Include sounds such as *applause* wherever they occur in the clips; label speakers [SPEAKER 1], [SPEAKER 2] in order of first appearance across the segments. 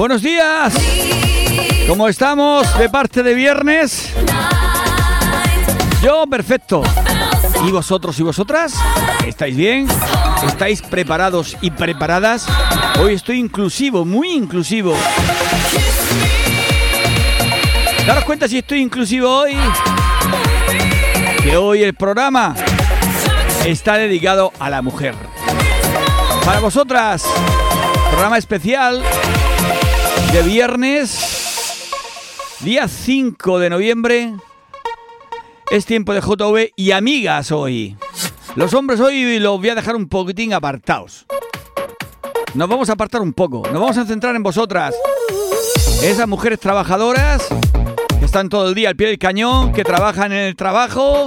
[SPEAKER 1] Buenos días. ¿Cómo estamos de parte de viernes? Yo perfecto. ¿Y vosotros y vosotras? ¿Estáis bien? ¿Estáis preparados y preparadas? Hoy estoy inclusivo, muy inclusivo. Daros cuenta si estoy inclusivo hoy. Que hoy el programa está dedicado a la mujer. Para vosotras, programa especial de viernes, día 5 de noviembre. Es tiempo de JV y amigas hoy. Los hombres hoy los voy a dejar un poquitín apartados. Nos vamos a apartar un poco. Nos vamos a centrar en vosotras. Esas mujeres trabajadoras que están todo el día al pie del cañón, que trabajan en el trabajo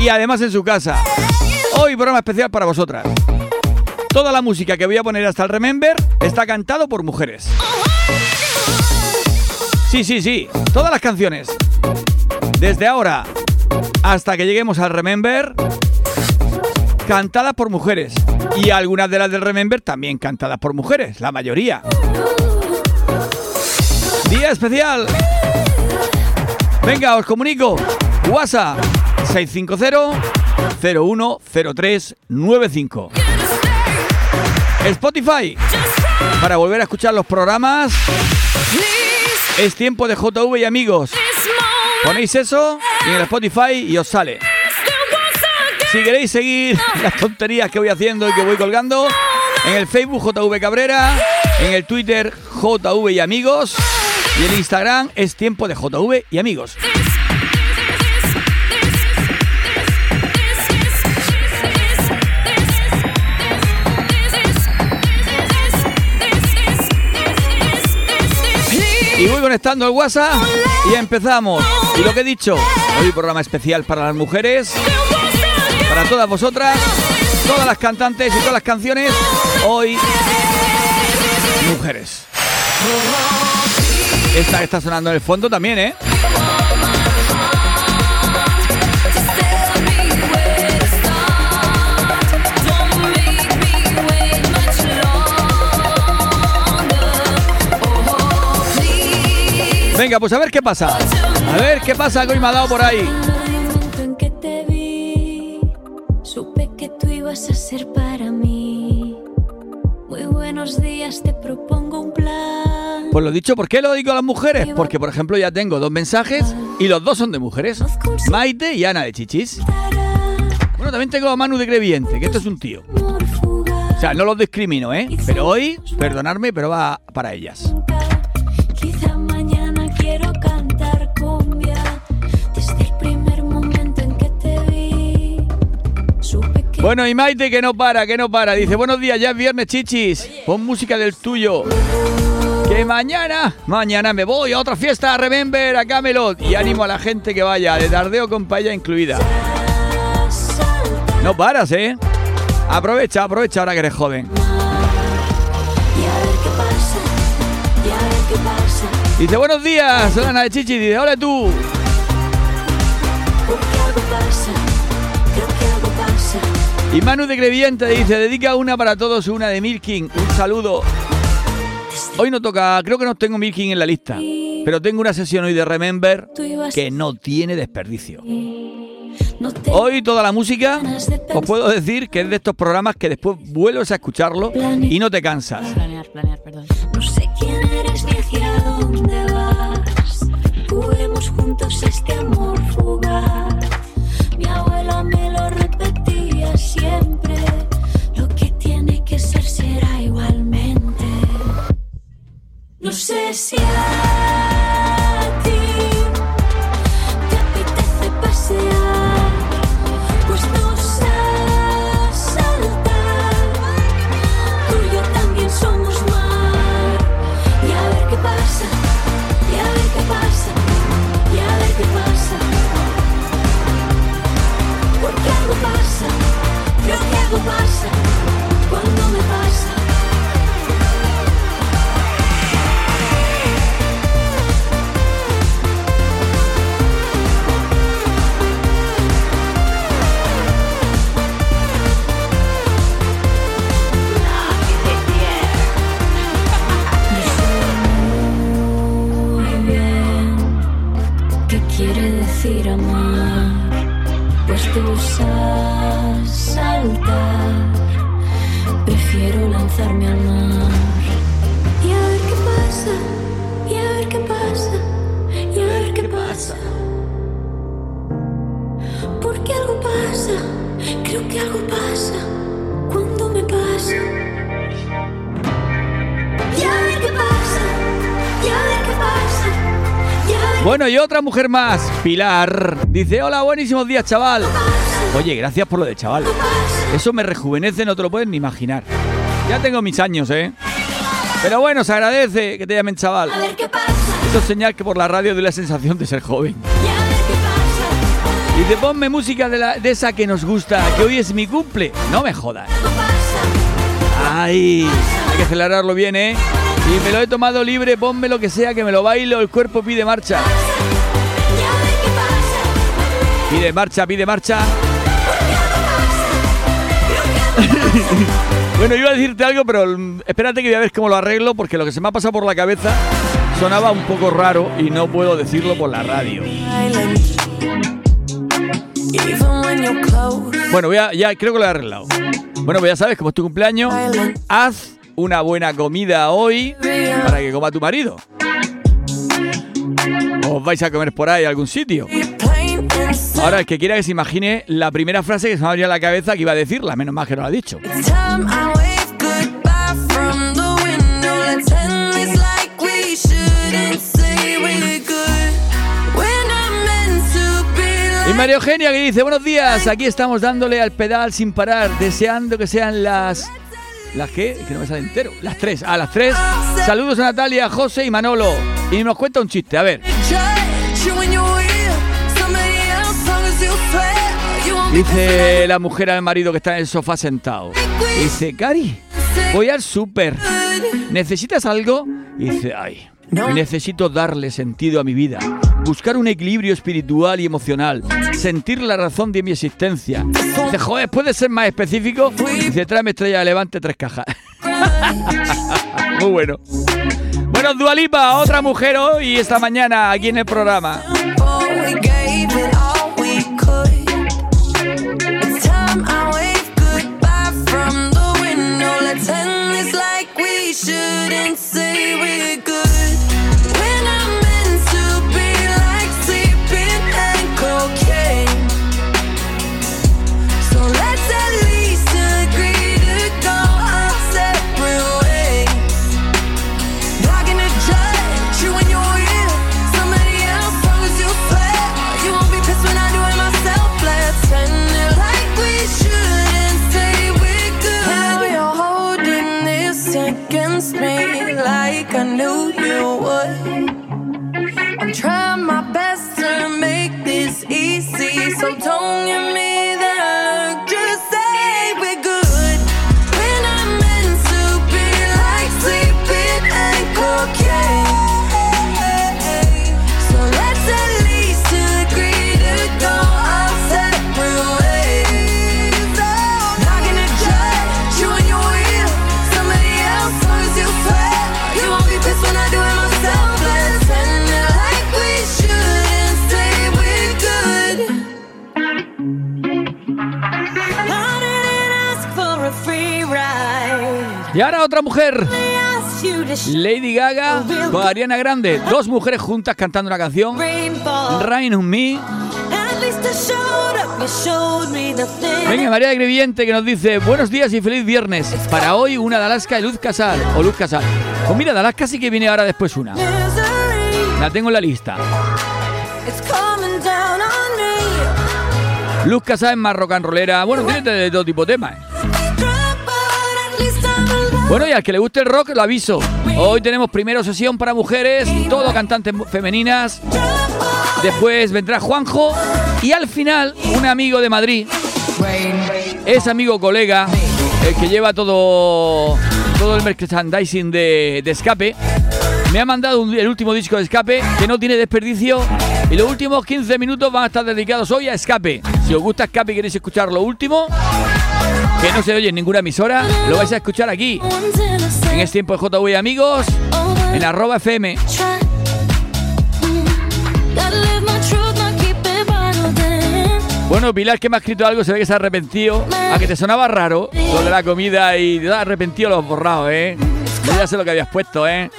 [SPEAKER 1] y además en su casa. Hoy programa especial para vosotras. Toda la música que voy a poner hasta el Remember está cantado por mujeres. Sí, sí, sí. Todas las canciones. Desde ahora hasta que lleguemos al Remember, cantadas por mujeres. Y algunas de las del Remember también cantadas por mujeres, la mayoría. Día especial. Venga, os comunico. WhatsApp 650 010395. Spotify para volver a escuchar los programas. Es tiempo de JV y amigos. Ponéis eso y en el Spotify y os sale. Si queréis seguir las tonterías que voy haciendo y que voy colgando, en el Facebook JV Cabrera, en el Twitter JV y amigos y el Instagram es tiempo de JV y amigos. Y voy conectando el WhatsApp y empezamos. Y lo que he dicho, hoy programa especial para las mujeres, para todas vosotras, todas las cantantes y todas las canciones, hoy mujeres. Esta está sonando en el fondo también, ¿eh? Venga, pues a ver qué pasa. A ver qué pasa que hoy me ha dado por ahí.
[SPEAKER 2] en que te vi, supe que tú ibas a ser para mí. Muy buenos días, te propongo un plan.
[SPEAKER 1] Pues lo dicho, ¿por qué lo digo a las mujeres? Porque, por ejemplo, ya tengo dos mensajes y los dos son de mujeres. Maite y Ana de Chichis. Bueno, también tengo a Manu de Creviente, que esto es un tío. O sea, no los discrimino, ¿eh? Pero hoy, perdonadme, pero va para ellas. Bueno, y Maite que no para, que no para. Dice, buenos días, ya es viernes, chichis. Pon música del tuyo. Que mañana, mañana me voy a otra fiesta, Remember, a Camelot. Y ánimo a la gente que vaya, de tardeo con paella incluida. No paras, ¿eh? Aprovecha, aprovecha ahora que eres joven.
[SPEAKER 2] y a ver qué pasa. Y a ver qué pasa.
[SPEAKER 1] Dice, buenos días, soy Ana de Chichis. Dice, hola tú. Y Manu de Creviente dice, dedica una para todos, una de Milking. Un saludo. Hoy no toca, creo que no tengo Milking en la lista. Pero tengo una sesión hoy de Remember que no tiene desperdicio. Hoy toda la música, os puedo decir que es de estos programas que después vuelves a escucharlo y no te cansas.
[SPEAKER 3] Planear, planear, perdón.
[SPEAKER 2] No sé quién eres ni hacia dónde vas. Juguemos juntos este amor fugaz. No sé si hay... tus a saltar. Prefiero lanzarme al mar. Y a ver qué pasa, y a ver qué pasa, y a ver qué pasa. Porque algo pasa, creo que algo pasa. Cuando me pasa.
[SPEAKER 1] Bueno, y otra mujer más, Pilar. Dice, hola, buenísimos días, chaval. Oye, gracias por lo de chaval. Eso me rejuvenece, no te lo puedes ni imaginar. Ya tengo mis años, ¿eh? Pero bueno, se agradece que te llamen chaval.
[SPEAKER 2] A ver qué pasa,
[SPEAKER 1] Esto es señal que por la radio doy la sensación de ser joven.
[SPEAKER 2] y
[SPEAKER 1] Dice, ponme música de, la- de esa que nos gusta, que hoy es mi cumple. No me jodas. Ay, hay que celebrarlo bien, ¿eh? Y me lo he tomado libre, ponme lo que sea, que me lo bailo, el cuerpo pide marcha. Pide marcha, pide marcha. *laughs* Bueno, iba a decirte algo, pero mm, espérate que voy a ver cómo lo arreglo, porque lo que se me ha pasado por la cabeza sonaba un poco raro y no puedo decirlo por la radio. Bueno, voy a- ya creo que lo he arreglado. Bueno, pues ya sabes, como es tu cumpleaños, haz una buena comida hoy para que coma tu marido. Os vais a comer por ahí a algún sitio. Ahora, el que quiera que se imagine la primera frase que se me ha venido a la cabeza que iba a decirla, menos mal que no la ha dicho. Y María Eugenia que dice, buenos días, aquí estamos dándole al pedal sin parar, deseando que sean las... ¿Las qué? Que no me sale entero. Las tres. Ah, las tres. Saludos a Natalia, José y Manolo. Y nos cuenta un chiste. A ver. Dice la mujer al marido que está en el sofá sentado. Dice, Cari, voy al súper. ¿Necesitas algo? Y dice, ay, necesito darle sentido a mi vida. Buscar un equilibrio espiritual y emocional. Sentir la razón de mi existencia. Dice, joder, ¿puedes ser más específico? Dice, tráeme estrella de levante tres cajas. *laughs* Muy bueno. Bueno, Dualipa, otra mujer hoy esta mañana aquí en el programa.
[SPEAKER 3] Gave
[SPEAKER 1] Y ahora otra mujer. Lady Gaga con Ariana Grande. Dos mujeres juntas cantando una canción. Rain on Me. Venga, María de que nos dice Buenos días y feliz viernes. Para hoy una de Alaska y Luz Casal. O Luz Casal. Pues mira, Alaska sí que viene ahora después una. La tengo en la lista. Luz Casal es más rock and rollera. Bueno, tiene de todo tipo de temas. ¿eh? Bueno, y al que le guste el rock, lo aviso. Hoy tenemos primero sesión para mujeres, todo cantantes femeninas. Después vendrá Juanjo. Y al final, un amigo de Madrid. Es amigo colega, el que lleva todo, todo el merchandising de, de escape. Me ha mandado el último disco de escape que no tiene desperdicio. Y los últimos 15 minutos van a estar dedicados hoy a escape. Si os gusta escape y queréis escuchar lo último, que no se oye en ninguna emisora, lo vais a escuchar aquí. En este tiempo de JV Amigos, en arroba FM. Bueno, Pilar, que me ha escrito algo, se ve que se ha arrepentido. A que te sonaba raro lo la comida y te has arrepentido, lo has borrado, ¿eh? Yo ya sé lo que habías puesto, ¿eh?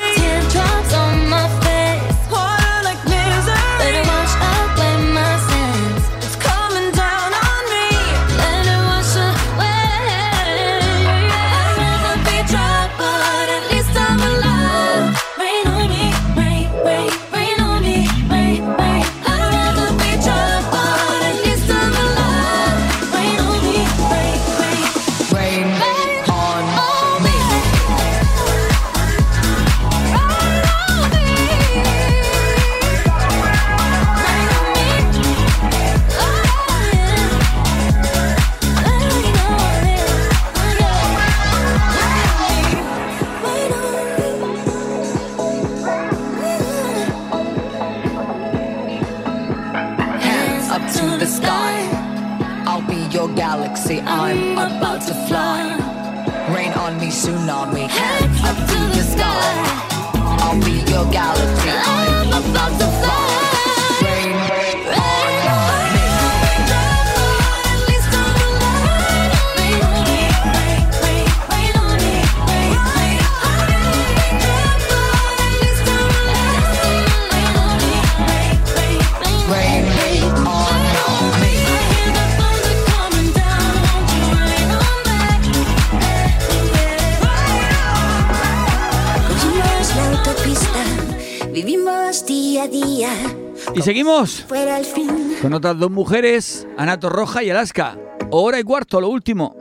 [SPEAKER 1] gallop. Seguimos
[SPEAKER 4] Fuera el fin.
[SPEAKER 1] con otras dos mujeres, Anato Roja y Alaska. Hora y cuarto, lo último.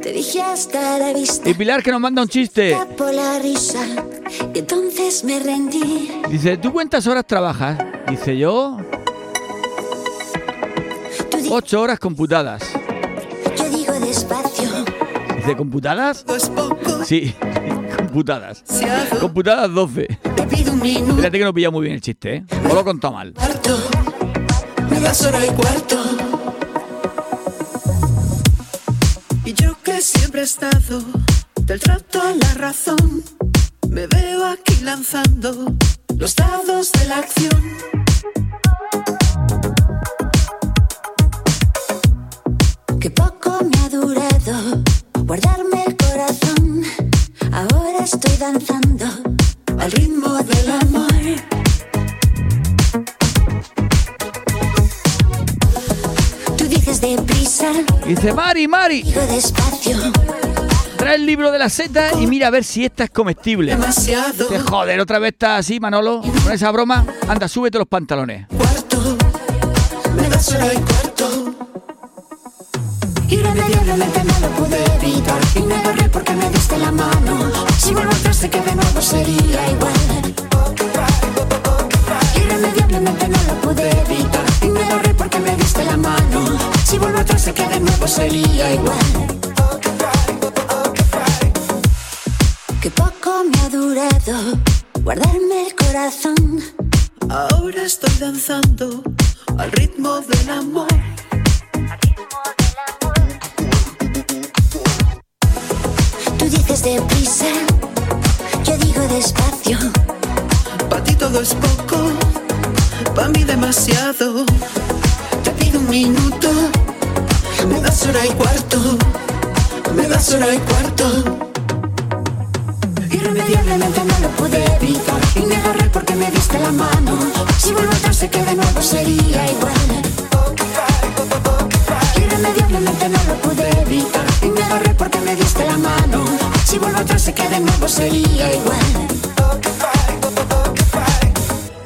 [SPEAKER 4] Te dije hasta la vista.
[SPEAKER 1] Y Pilar que nos manda un chiste.
[SPEAKER 4] Por la risa. Y entonces me rendí.
[SPEAKER 1] Dice, ¿tú cuántas horas trabajas? Dice yo, ocho horas computadas.
[SPEAKER 4] yo digo despacio.
[SPEAKER 1] Dice, ¿computadas? Sí, *laughs* computadas. Computadas 12.
[SPEAKER 5] Pido un minuto.
[SPEAKER 1] Fíjate que no pilla muy bien el chiste, ¿eh? O lo contado mal.
[SPEAKER 5] Me das hora y cuarto. Y yo que siempre he estado del trato a la razón. Me veo aquí lanzando los dados de la acción.
[SPEAKER 4] Que poco me ha durado guardarme el corazón. Ahora estoy danzando
[SPEAKER 5] Al ritmo del amor.
[SPEAKER 4] Tú dices deprisa,
[SPEAKER 1] Dice, Mari, Mari,
[SPEAKER 4] despacio.
[SPEAKER 1] trae el libro de la seta y mira a ver si esta es comestible.
[SPEAKER 5] Demasiado.
[SPEAKER 1] Joder, otra vez está así, Manolo, con esa broma. Anda, súbete los pantalones.
[SPEAKER 5] Cuarto. Me das hora y cuarto.
[SPEAKER 4] Irremediablemente no lo pude evitar y me agarré porque me diste la mano. Si vuelvo atrás sé que de nuevo sería igual. Irremediablemente no lo pude evitar y me agarré porque me diste la mano. Si vuelvo atrás sé que de nuevo sería igual. Que poco me ha durado guardarme el corazón.
[SPEAKER 5] Ahora estoy danzando al ritmo del amor.
[SPEAKER 4] Dices deprisa, yo digo despacio.
[SPEAKER 5] Pa' ti todo es poco, pa' mí demasiado. Te pido un minuto, me das hora y cuarto, me das hora y cuarto.
[SPEAKER 4] Irremediablemente no lo pude evitar y me agarré porque me diste la mano. Si vuelvo atrás sé que de nuevo sería igual. Irremediablemente no lo pude evitar y me agarré porque me diste la mano. Si vuelvo atrás sé que de nuevo sería igual.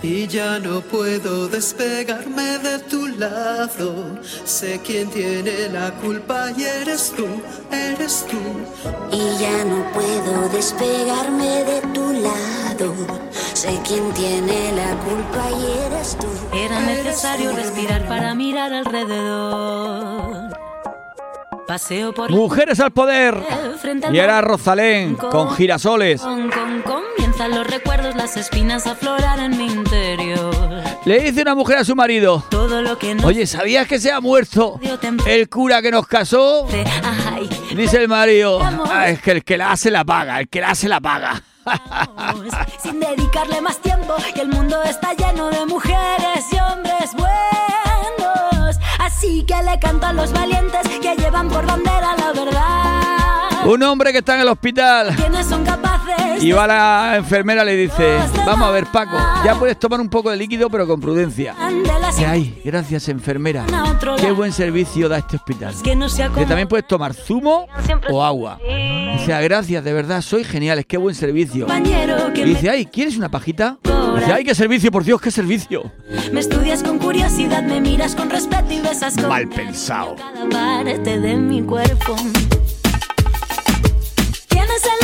[SPEAKER 5] Y ya no puedo despegarme de tu lado. Sé quién tiene la culpa y eres tú, eres tú.
[SPEAKER 4] Y ya no puedo despegarme de tu lado. Sé quién tiene la culpa y eres tú.
[SPEAKER 2] Era necesario respirar para mirar alrededor. Paseo por
[SPEAKER 1] Mujeres al poder. Y era. Rosalén con girasoles.
[SPEAKER 2] Con, con, comienzan los recuerdos, las espinas a aflorar en mi interior.
[SPEAKER 1] Le dice una mujer a su marido.
[SPEAKER 2] Todo lo que no
[SPEAKER 1] Oye, ¿sabías que se ha muerto el cura que nos casó? Dice el marido. "Ah, es que el que la hace la paga, el que la hace la paga.
[SPEAKER 2] Sin dedicarle más tiempo, que el mundo está lleno de mujeres y hombres buenos. Así que le canto a los valientes que llevan por bandera la verdad.
[SPEAKER 1] Un hombre que está en el hospital y va la enfermera le dice, vamos a ver Paco, ya puedes tomar un poco de líquido pero con prudencia. ¿Qué hay? Gracias enfermera. Qué buen servicio da este hospital.
[SPEAKER 2] Que
[SPEAKER 1] Que también puedes tomar zumo o agua. Dice, "Ah, gracias, de verdad, soy geniales, qué buen servicio.
[SPEAKER 2] que
[SPEAKER 1] Y dice, ay, ¿quieres una pajita? Dice, ay, qué servicio, por Dios, qué servicio.
[SPEAKER 2] me, estudias con curiosidad, me miras con respeto y besas con
[SPEAKER 1] Mal pensado.
[SPEAKER 2] cada parte de mi cuerpo.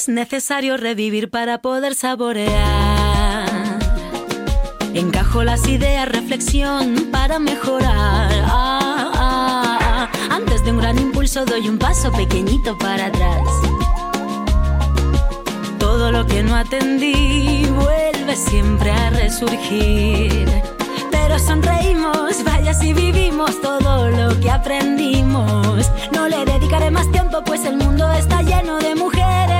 [SPEAKER 2] Es necesario revivir para poder saborear. Encajo las ideas, reflexión para mejorar. Ah, ah, ah. Antes de un gran impulso doy un paso pequeñito para atrás. Todo lo que no atendí vuelve siempre a resurgir. Pero sonreímos, vaya si vivimos todo lo que aprendimos. No le dedicaré más tiempo, pues el mundo está lleno de mujeres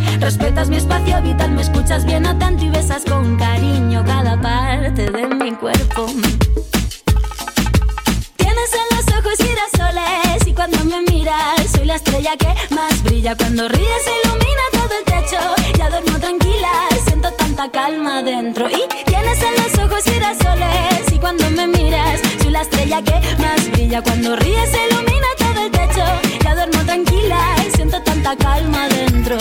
[SPEAKER 2] Respetas mi espacio vital, me escuchas bien atento y besas con cariño cada parte de mi cuerpo. Tienes en los ojos girasoles y cuando me miras soy la estrella que más brilla. Cuando ríes ilumina todo el techo, ya duermo tranquila, siento tanta calma dentro. Y tienes en los ojos girasoles y cuando me miras soy la estrella que más brilla. Cuando ríes ilumina todo el techo, ya duermo tranquila, siento tanta calma dentro.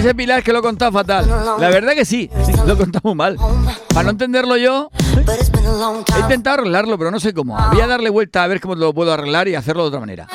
[SPEAKER 1] Dice Pilar que lo he contado fatal. La verdad que sí, lo muy mal. Para no entenderlo yo, he intentado arreglarlo, pero no sé cómo. Voy a darle vuelta a ver cómo lo puedo arreglar y hacerlo de otra manera.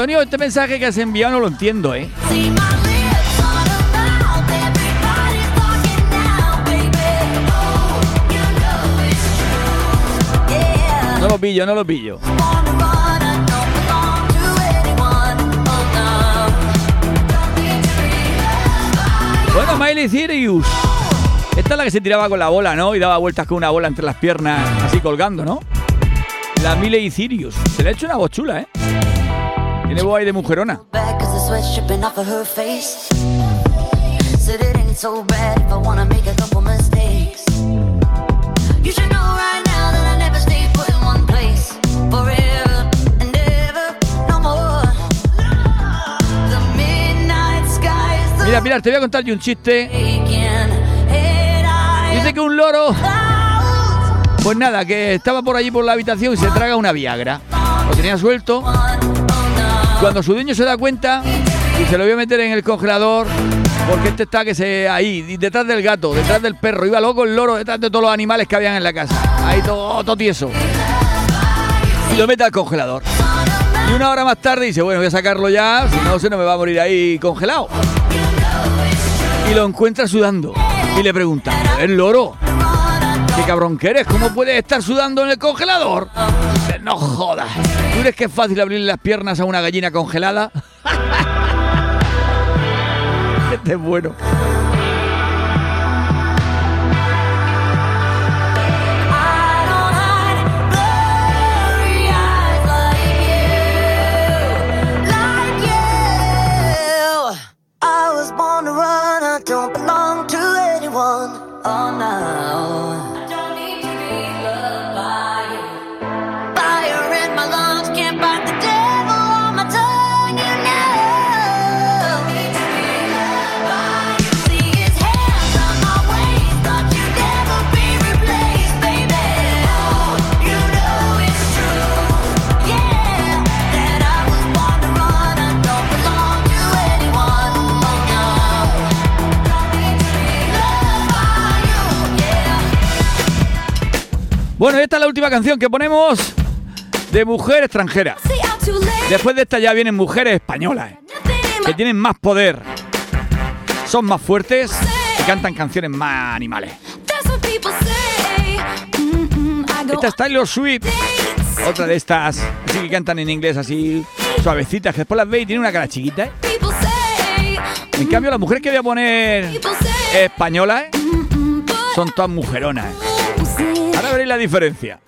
[SPEAKER 1] Antonio, este mensaje que has enviado no lo entiendo, ¿eh?
[SPEAKER 3] Oh.
[SPEAKER 1] No lo pillo, no lo pillo.
[SPEAKER 3] Oh
[SPEAKER 1] Bueno, Miley Cyrus. Esta es la que se tiraba con la bola, ¿no? Y daba vueltas con una bola entre las piernas, así colgando, ¿no? La Miley Cyrus. Se le ha hecho una voz chula, ¿eh? Tiene voz ahí de mujerona. Mira, Pilar, te voy a contar yo un chiste. Dice que un loro, pues nada, que estaba por allí por la habitación y se traga una Viagra. Lo tenía suelto. Cuando su dueño se da cuenta y se lo voy a meter en el congelador, porque este está que se ahí, detrás del gato, detrás del perro, iba loco el loro, detrás de todos los animales que habían en la casa. Ahí todo, todo tieso. Y lo mete al congelador. Y una hora más tarde dice, bueno, voy a sacarlo ya, si no se no me va a morir ahí congelado. Y lo encuentra sudando. Y le pregunta, ¿el loro? ¿Qué cabrón que eres? ¿Cómo puedes estar sudando en el congelador?
[SPEAKER 6] No jodas. ¿Tú crees que es fácil abrirle las piernas a una gallina congelada? *laughs* este es bueno.
[SPEAKER 7] I was born to run. I don't belong to anyone. Oh no.
[SPEAKER 6] Bueno, esta es la última canción que ponemos de mujer extranjera. Después de esta ya vienen mujeres españolas,
[SPEAKER 7] in
[SPEAKER 6] que tienen más poder, son más fuertes y cantan canciones más animales. Esta es Taylor Swift, otra de estas, así que cantan en inglés así suavecitas, que después las veis y tiene una cara chiquita. ¿eh? En cambio, las mujeres que voy a poner españolas ¿eh? Son todas mujeronas. ¿eh? La diferencia.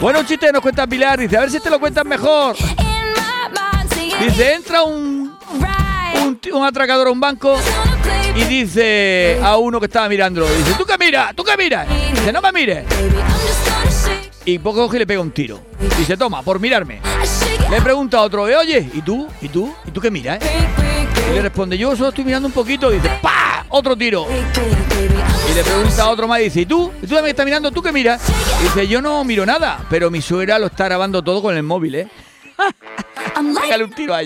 [SPEAKER 6] Bueno, un chiste que nos cuenta Pilar, dice, a ver si te lo cuentas mejor. Dice, entra un, un, atracador a un banco y dice a uno que estaba mirando, dice, ¿tú qué miras? ¿Tú qué miras? Dice, no me mires. Y poco coge y le pega un tiro. Dice, toma, por mirarme. Le pregunta a otro, "Eh, oye, ¿y tú? ¿Y tú? ¿Y tú qué miras? eh?". Y le responde, yo solo estoy mirando un poquito. Dice, ¡pa! Otro tiro. Le pregunta a otro más y dice, ¿y tú? ¿Y tú también estás mirando? ¿Tú qué miras? Y dice, yo no miro nada, pero mi suegra lo está grabando todo con el móvil, ¿eh? *laughs* Pégale un tiro a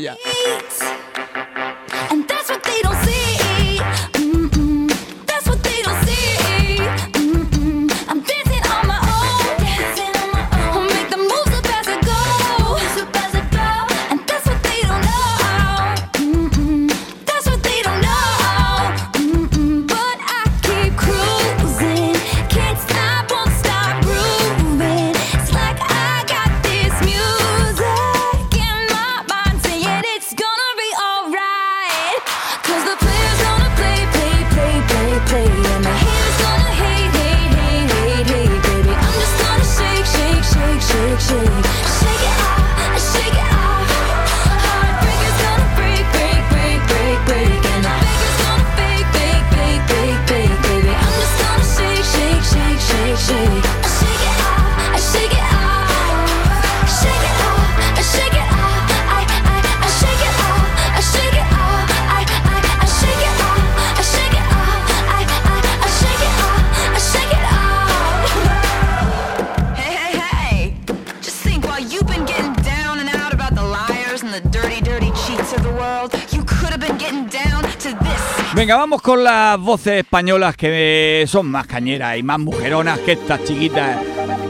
[SPEAKER 6] Venga, vamos con las voces españolas que son más cañeras y más mujeronas que estas chiquitas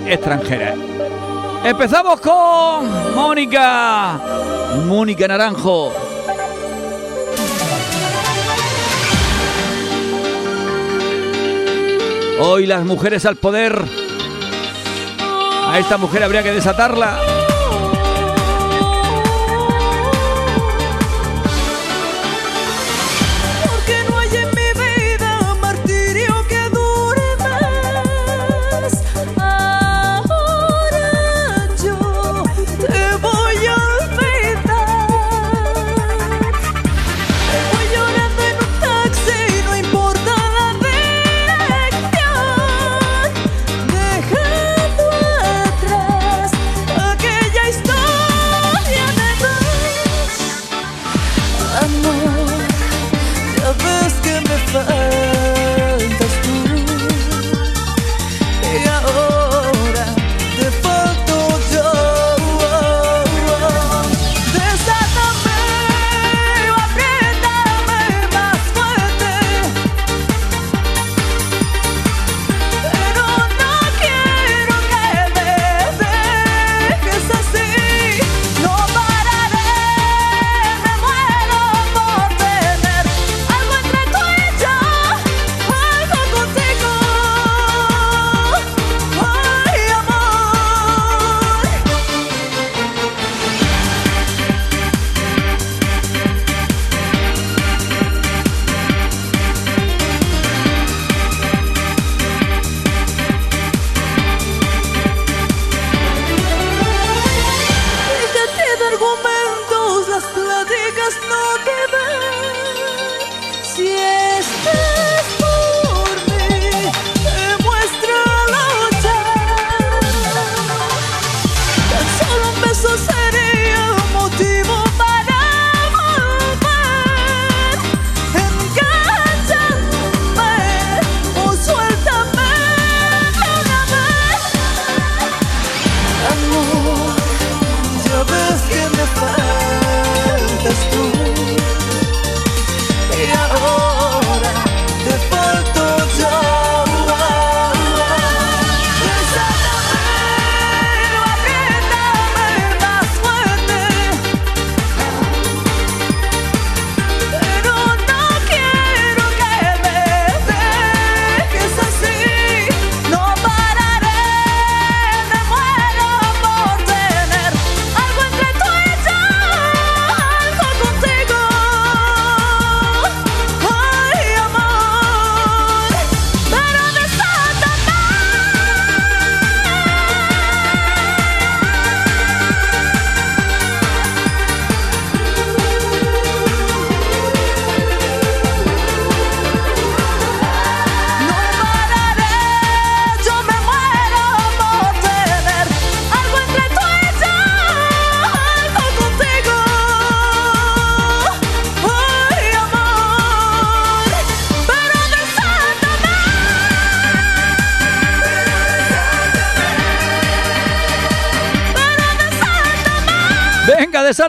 [SPEAKER 6] extranjeras. Empezamos con Mónica. Mónica Naranjo. Hoy las mujeres al poder. A esta mujer habría que desatarla.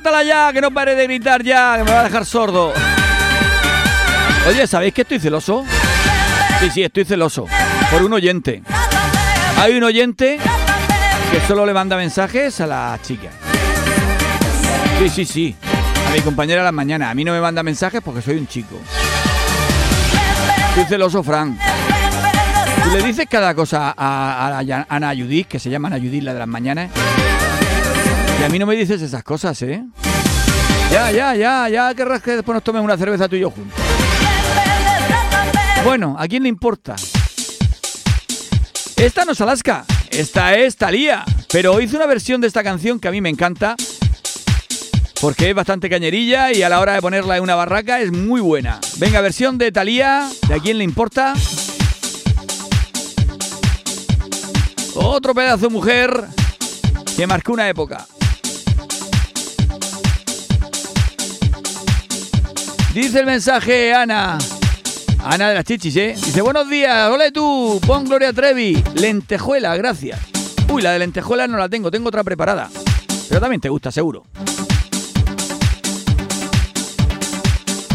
[SPEAKER 1] Desátala ya, que no pare de gritar ya, que me va a dejar sordo. Oye, ¿sabéis que estoy celoso? Sí, sí, estoy celoso. Por un oyente. Hay un oyente que solo le manda mensajes a las chicas. Sí, sí, sí. A mi compañera de las mañanas. A mí no me manda mensajes porque soy un chico. Estoy celoso, Fran. Le dices cada cosa a, a a Ana Judith, que se llama Ana Judith, la de las mañanas. A mí no me dices esas cosas, ¿eh? Ya, ya, ya, ya querrás que después nos tomemos una cerveza tú y yo juntos. Bueno, ¿a quién le importa? Esta no es Alaska, esta es Thalía. Pero hice una versión de esta canción que a mí me encanta. Porque es bastante cañerilla y a la hora de ponerla en una barraca es muy buena. Venga, versión de Thalía, ¿de a quién le importa? Otro pedazo de mujer que marcó una época. Dice el mensaje Ana. Ana de las chichis, ¿eh? Dice, buenos días, hola tú, pon Gloria Trevi, lentejuela, gracias. Uy, la de lentejuela no la tengo, tengo otra preparada. Pero también te gusta, seguro.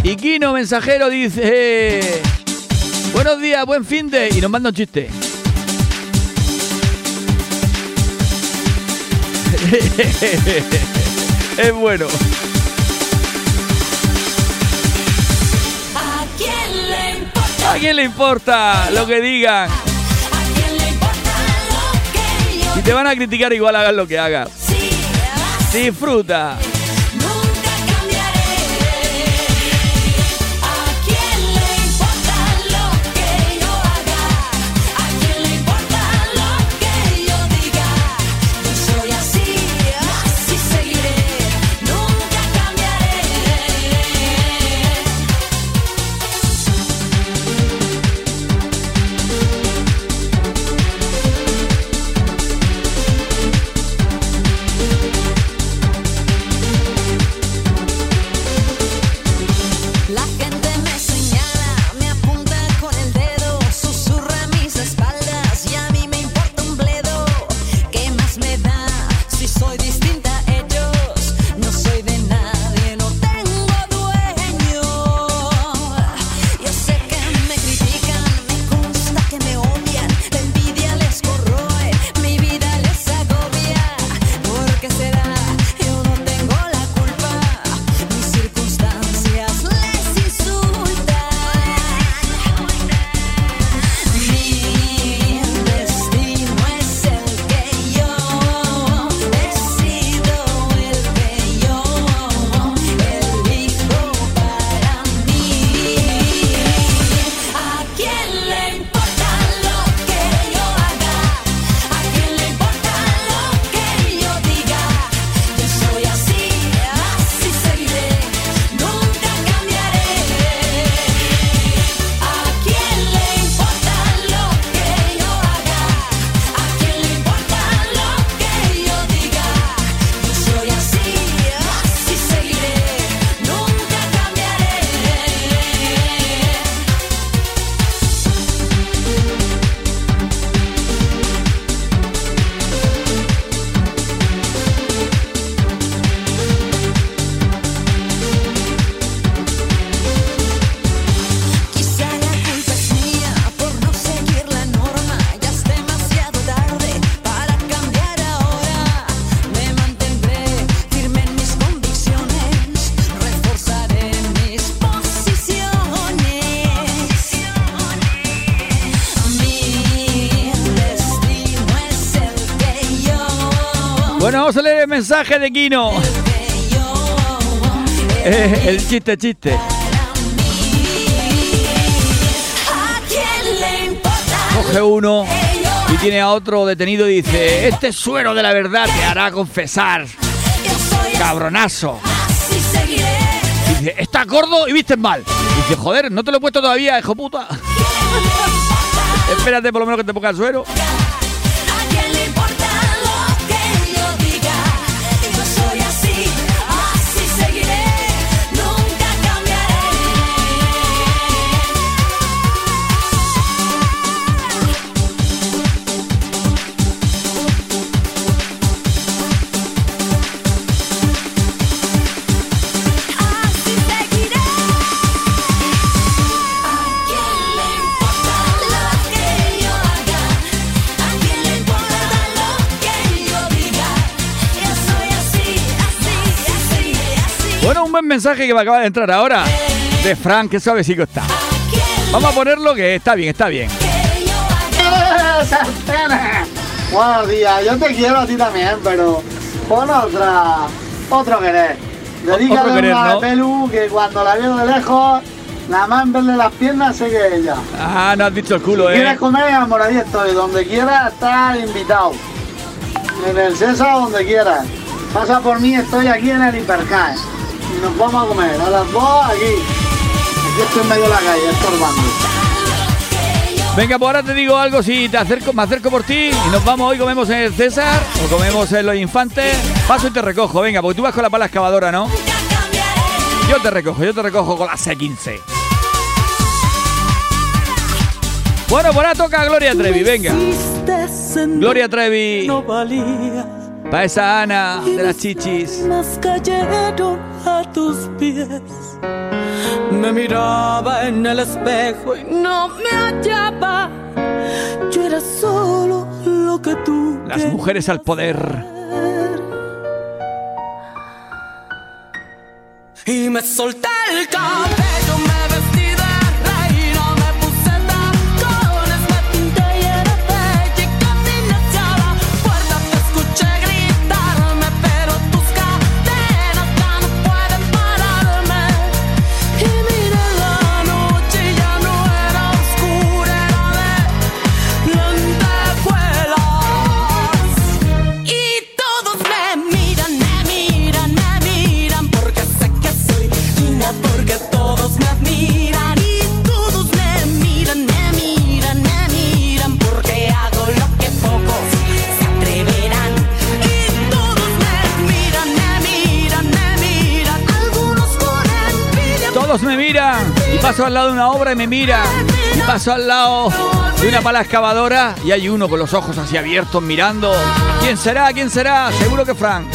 [SPEAKER 1] Y Kino Mensajero dice, buenos días, buen fin de... Y nos manda un chiste. *laughs* es bueno.
[SPEAKER 2] ¿A quién le importa
[SPEAKER 1] lo que digan?
[SPEAKER 2] ¿A quién le importa lo que yo
[SPEAKER 1] Si te van a criticar, igual hagas lo que hagas. Disfruta. Bueno, vamos a leer el mensaje de Kino. Eh, el chiste, chiste. Coge uno y tiene a otro detenido y dice, este suero de la verdad te hará confesar, cabronazo. dice, estás gordo y vistes mal. Y dice, joder, no te lo he puesto todavía, hijo puta. Espérate por lo menos que te ponga el suero. Mensaje que me acaba de entrar ahora. De Frank, que suavecito está.
[SPEAKER 2] ¿A quién
[SPEAKER 1] Vamos a ponerlo que está bien, está bien.
[SPEAKER 8] Sartana. Buenos días, yo te quiero a ti también, pero pon otra, otro querer. Dedícale
[SPEAKER 1] querer,
[SPEAKER 8] una
[SPEAKER 1] ¿no?
[SPEAKER 8] Pelu que cuando la veo de lejos, nada más en verle las piernas sé que ella.
[SPEAKER 1] Ah, no has dicho el culo,
[SPEAKER 8] ¿Quieres
[SPEAKER 1] eh.
[SPEAKER 8] comer? Amoradí estoy, donde quieras estás invitado. En el César, donde quieras. Pasa por mí, estoy aquí en el Hipercar. Y nos vamos a comer, a las dos aquí. Aquí estoy en medio de la calle, estorbando.
[SPEAKER 1] Venga, pues ahora te digo algo, si te acerco, me acerco por ti y nos vamos hoy, comemos en el César o comemos en los infantes. Paso y te recojo, venga, porque tú vas con la pala excavadora, ¿no? Yo te recojo, yo te recojo con la C15. Bueno, por ahora toca Gloria Trevi, venga. Gloria Trevi,
[SPEAKER 7] no valía,
[SPEAKER 1] para esa Ana de las chichis.
[SPEAKER 7] más cayeron a tus pies. Me miraba en el espejo y no me hallaba. Yo era solo lo que tú
[SPEAKER 1] Las mujeres al poder.
[SPEAKER 7] Y me solté el cabello, me miran y
[SPEAKER 1] paso al lado de una obra y me miran. Y paso al lado de una pala excavadora y hay uno con los ojos así abiertos mirando. ¿Quién será? ¿Quién será? Seguro que Frank.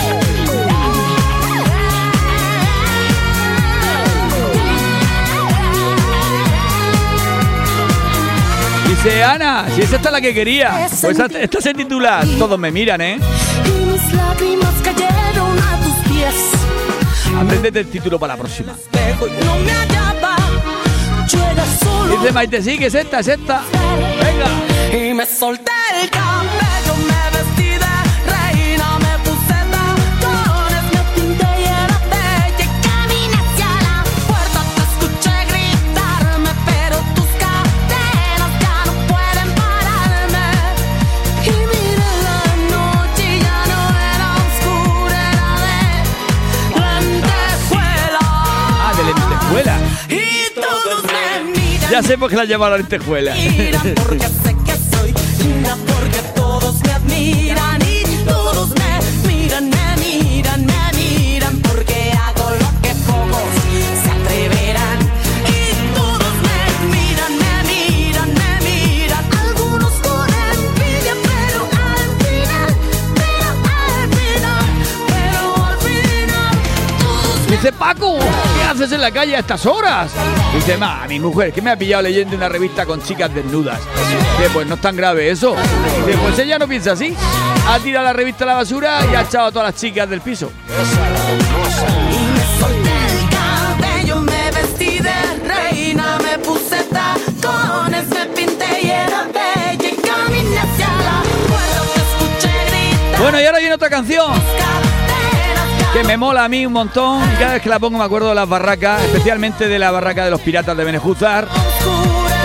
[SPEAKER 1] Dice Ana, si es esta la que quería. Pues esta, se titula Todos me miran, ¿eh?
[SPEAKER 7] Y mis lágrimas cayeron a tus pies
[SPEAKER 1] Aprendete el título para la próxima.
[SPEAKER 7] espejo y no me hallaba. Yo era solo
[SPEAKER 1] Dice Maite, sí, que es esta, es esta. Venga.
[SPEAKER 7] y me solté Ya
[SPEAKER 1] sé por qué la llaman la lentejuela. *laughs*
[SPEAKER 7] porque sé que soy linda porque todos me admiran y todos me miran, me miran, me miran porque hago lo que pocos se atreverán. Y todos me miran, me miran, me miran. Algunos con envidia pero al final, pero al final, pero al final todos me
[SPEAKER 1] Dice Paco, ¿qué haces en la calle a estas horas? Dice, ma, mi mujer, que me ha pillado leyendo una revista con chicas desnudas. Dice, pues no es tan grave eso. Dice, pues ella no piensa así. Ha tirado la revista a la basura y ha echado a todas las chicas del piso.
[SPEAKER 7] Y y y.
[SPEAKER 1] Bueno, y ahora viene otra canción que me mola a mí un montón y cada vez que la pongo me acuerdo de las barracas, especialmente de la barraca de los piratas de Benejuzar,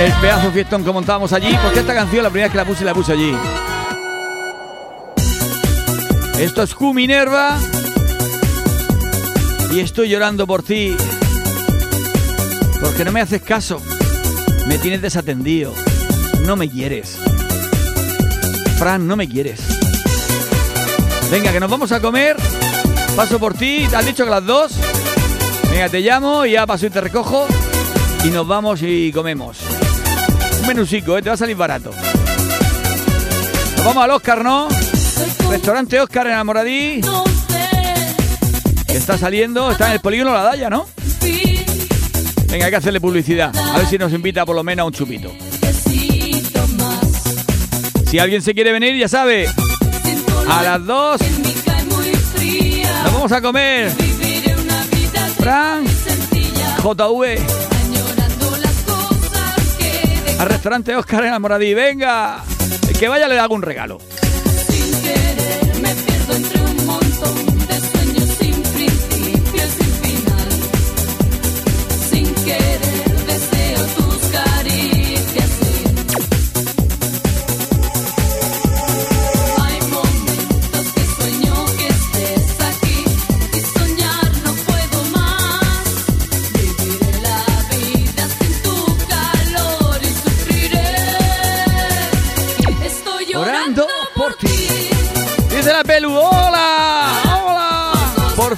[SPEAKER 1] el pedazo fiestón que montábamos allí, porque esta canción la primera vez que la puse la puse allí. Esto es Q Minerva y estoy llorando por ti porque no me haces caso, me tienes desatendido, no me quieres. Fran, no me quieres. Venga, que nos vamos a comer. Paso por ti, te has dicho que las dos. Venga, te llamo y ya paso y te recojo. Y nos vamos y comemos. Un menucico, ¿eh? te va a salir barato. Nos vamos al Oscar, ¿no? Restaurante Oscar en Almoradí. Está saliendo, está en el polígono La Daya, ¿no? Venga, hay que hacerle publicidad. A ver si nos invita por lo menos a un chupito. Si alguien se quiere venir, ya sabe. A las dos vamos a comer. Fran, JV, al restaurante Oscar en Almoradí. Venga, que vaya le da algún regalo.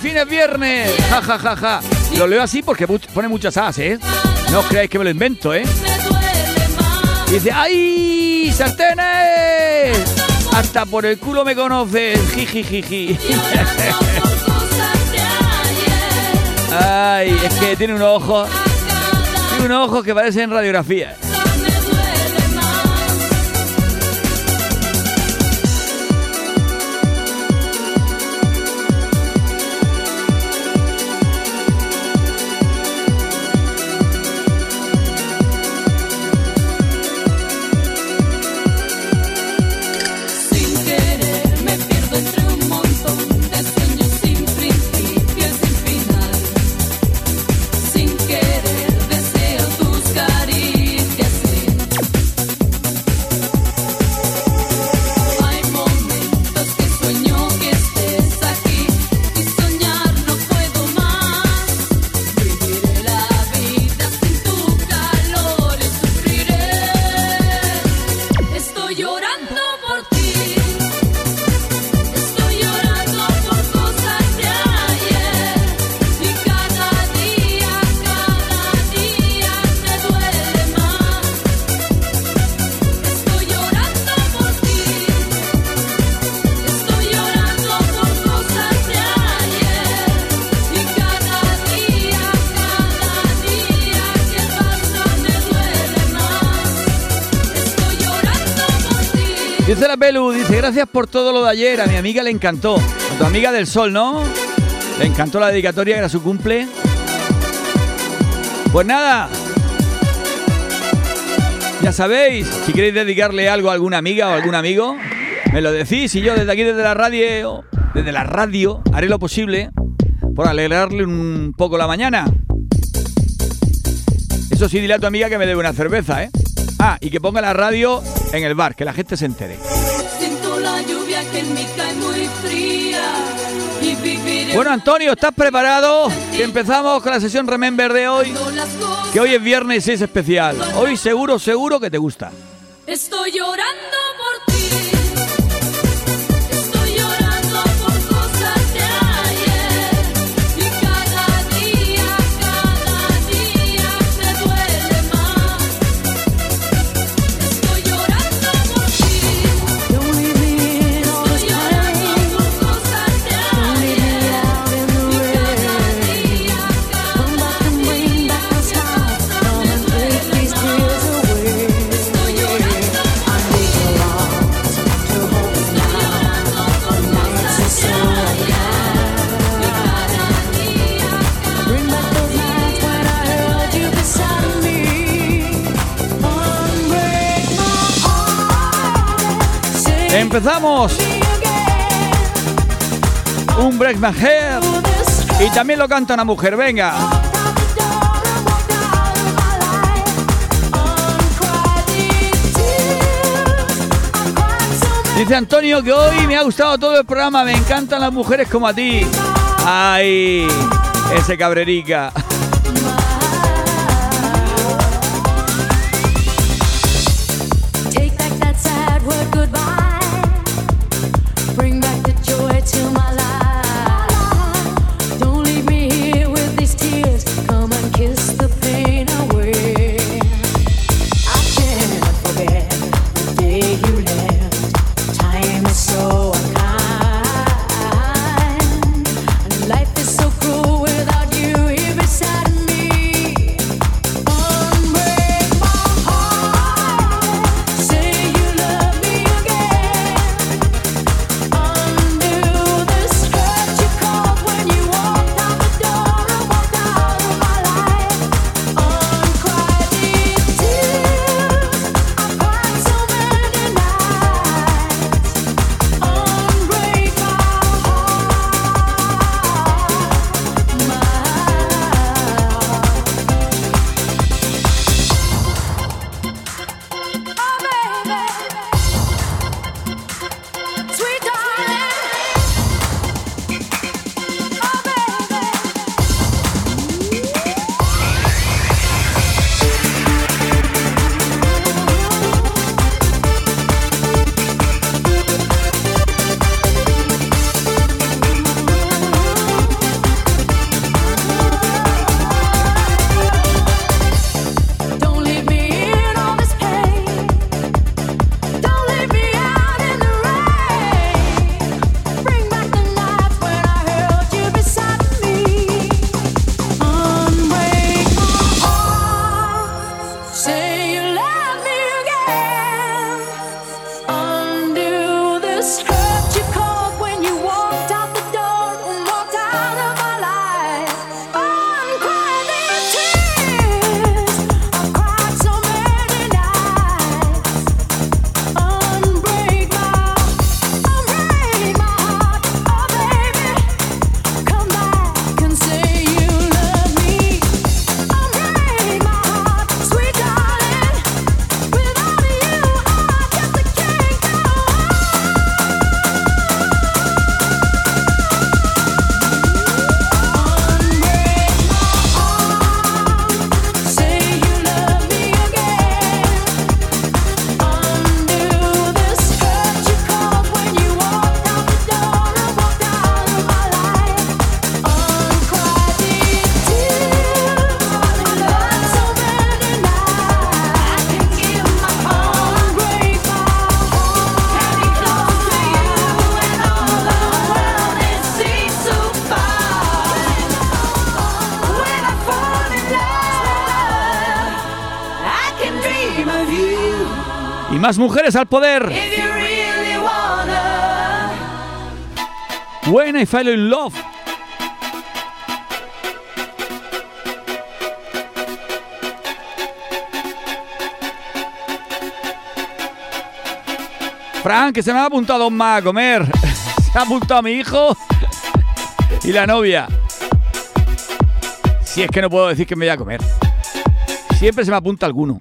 [SPEAKER 1] Fin es viernes. Ja, ja, ja, ja. Lo leo así porque pone muchas as, ¿eh? No os creáis que me lo invento, ¿eh?
[SPEAKER 6] Más.
[SPEAKER 1] Dice, ¡ay! ¡Sartenes! Hasta por el culo me conoces. Jiji. *laughs* Ay, es que tiene unos ojos. Tiene unos ojos que parecen radiografía. Gracias por todo lo de ayer. A mi amiga le encantó. A tu amiga del sol, ¿no? Le encantó la dedicatoria, era su cumple. Pues nada. Ya sabéis, si queréis dedicarle algo a alguna amiga o algún amigo, me lo decís y yo desde aquí, desde la radio, desde la radio, haré lo posible por alegrarle un poco la mañana. Eso sí, dile a tu amiga que me debe una cerveza, ¿eh? Ah, y que ponga la radio en el bar, que la gente se entere. Bueno, Antonio, ¿estás preparado? Que empezamos con la sesión Remember de hoy. Que hoy es viernes y es especial. Hoy seguro, seguro que te gusta.
[SPEAKER 6] Estoy llorando
[SPEAKER 1] Empezamos.
[SPEAKER 6] Un break my head. Y también lo canta una mujer, venga. Dice Antonio que hoy me ha gustado todo el programa, me encantan las mujeres como a ti. Ay, ese cabrerica. Las mujeres al poder.
[SPEAKER 1] Really wanna...
[SPEAKER 6] When I Fell in Love. Frank, se me ha apuntado más a comer. se ha apuntado a mi hijo *laughs* y la novia. Si es que no puedo decir que me voy a comer. Siempre se me apunta alguno.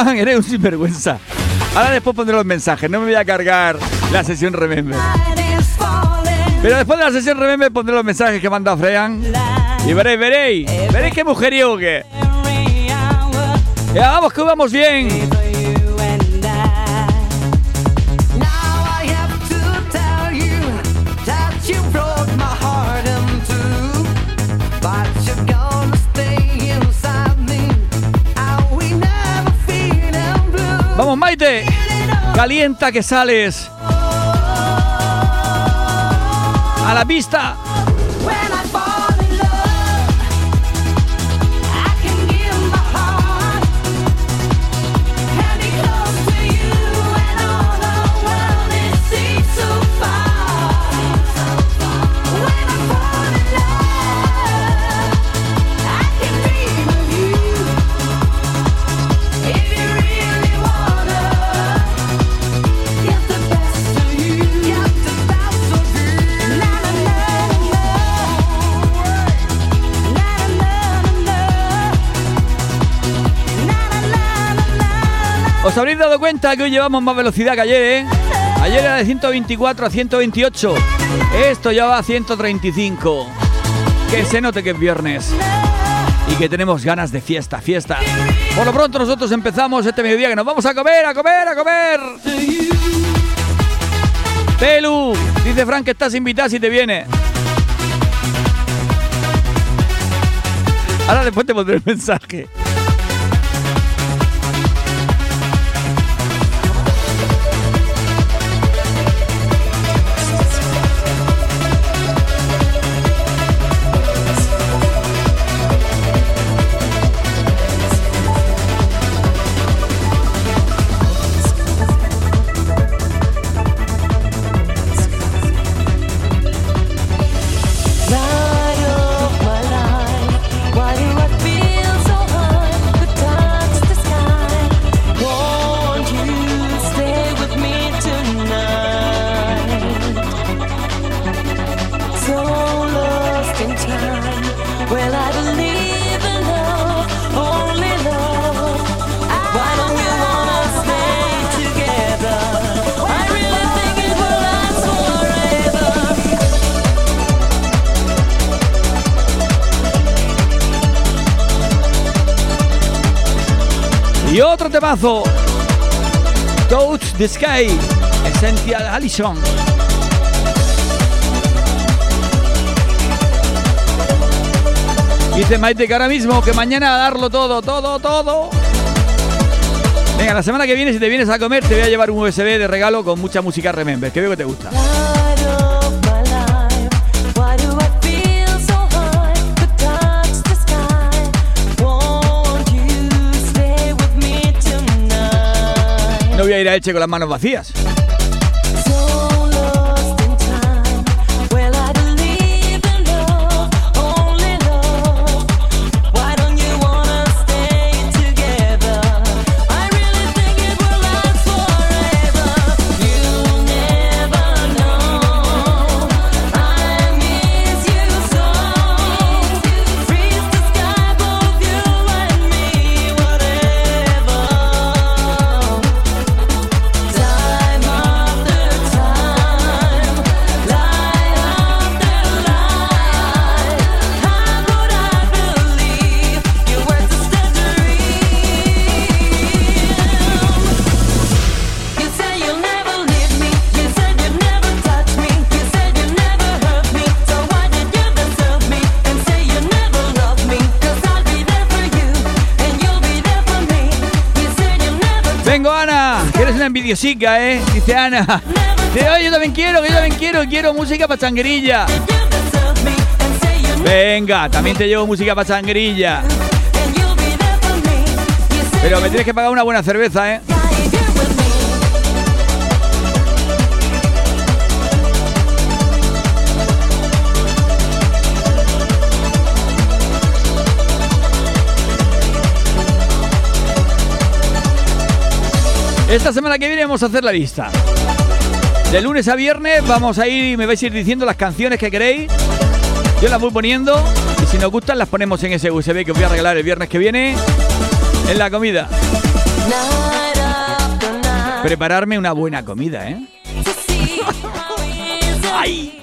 [SPEAKER 6] *laughs*
[SPEAKER 1] Eres un sinvergüenza. Ahora después pondré los mensajes, no me voy a cargar la sesión Remember. Pero después de la sesión Remember pondré los mensajes que manda Frean. Y veréis, veréis, veréis qué mujeriego que. Ya vamos, que vamos bien. Calienta que sales. A la pista. Habréis dado cuenta que hoy llevamos más velocidad que ayer, eh? Ayer era de 124 a 128. Esto ya va a 135. Que se note que es viernes. Y que tenemos ganas de fiesta, fiesta. Por lo pronto nosotros empezamos este mediodía que nos vamos a comer, a comer, a comer. Pelu, dice Frank que estás invitada si te viene. Ahora después te pondré el mensaje. Temazo. Touch the Sky. Essential Allison. Dice Maite que ahora mismo, que mañana a darlo todo, todo, todo. Venga, la semana que viene, si te vienes a comer, te voy a llevar un USB de regalo con mucha música Remember, que veo que te gusta. Ir a Elche con las manos vacías. Envidiosica, ¿eh? Dice. Dice, "Oye, yo también quiero, yo también quiero, quiero música para
[SPEAKER 7] you
[SPEAKER 1] Venga, también te llevo música para
[SPEAKER 7] said
[SPEAKER 1] Pero me tienes que pagar una buena cerveza, ¿eh? Esta semana que viene vamos a hacer la lista. De lunes a viernes vamos a ir y me vais a ir diciendo las canciones que queréis. Yo las voy poniendo y si nos gustan las ponemos en ese USB que os voy a regalar el viernes que viene en la comida.
[SPEAKER 6] Prepararme una buena comida, ¿eh? *laughs* ¡Ay!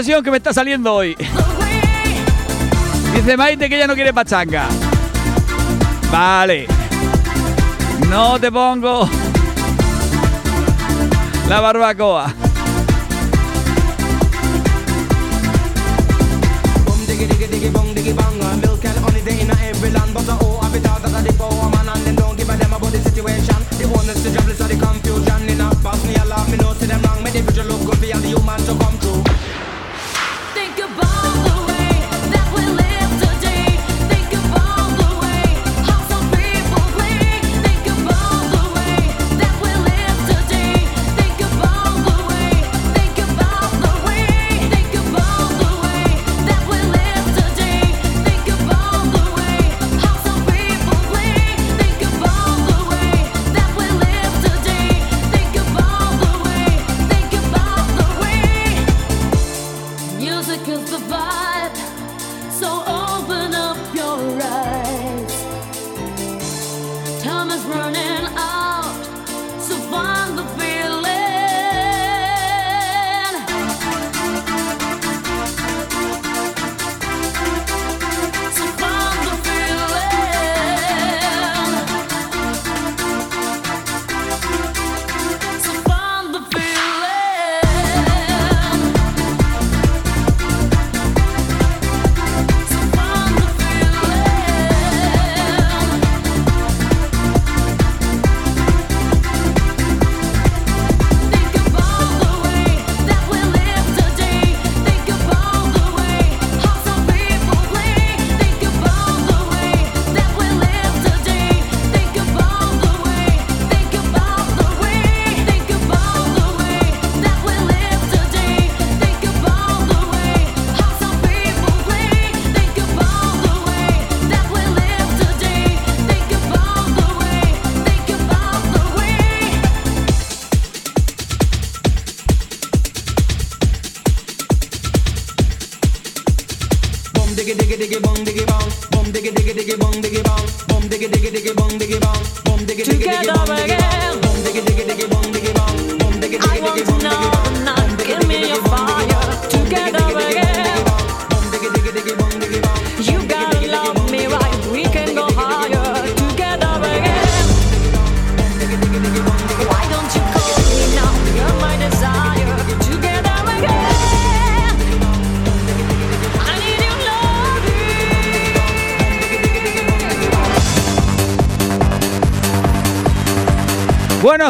[SPEAKER 6] que me está saliendo hoy. Dice Maite que ella no quiere pachanga. Vale. No te pongo la barbacoa.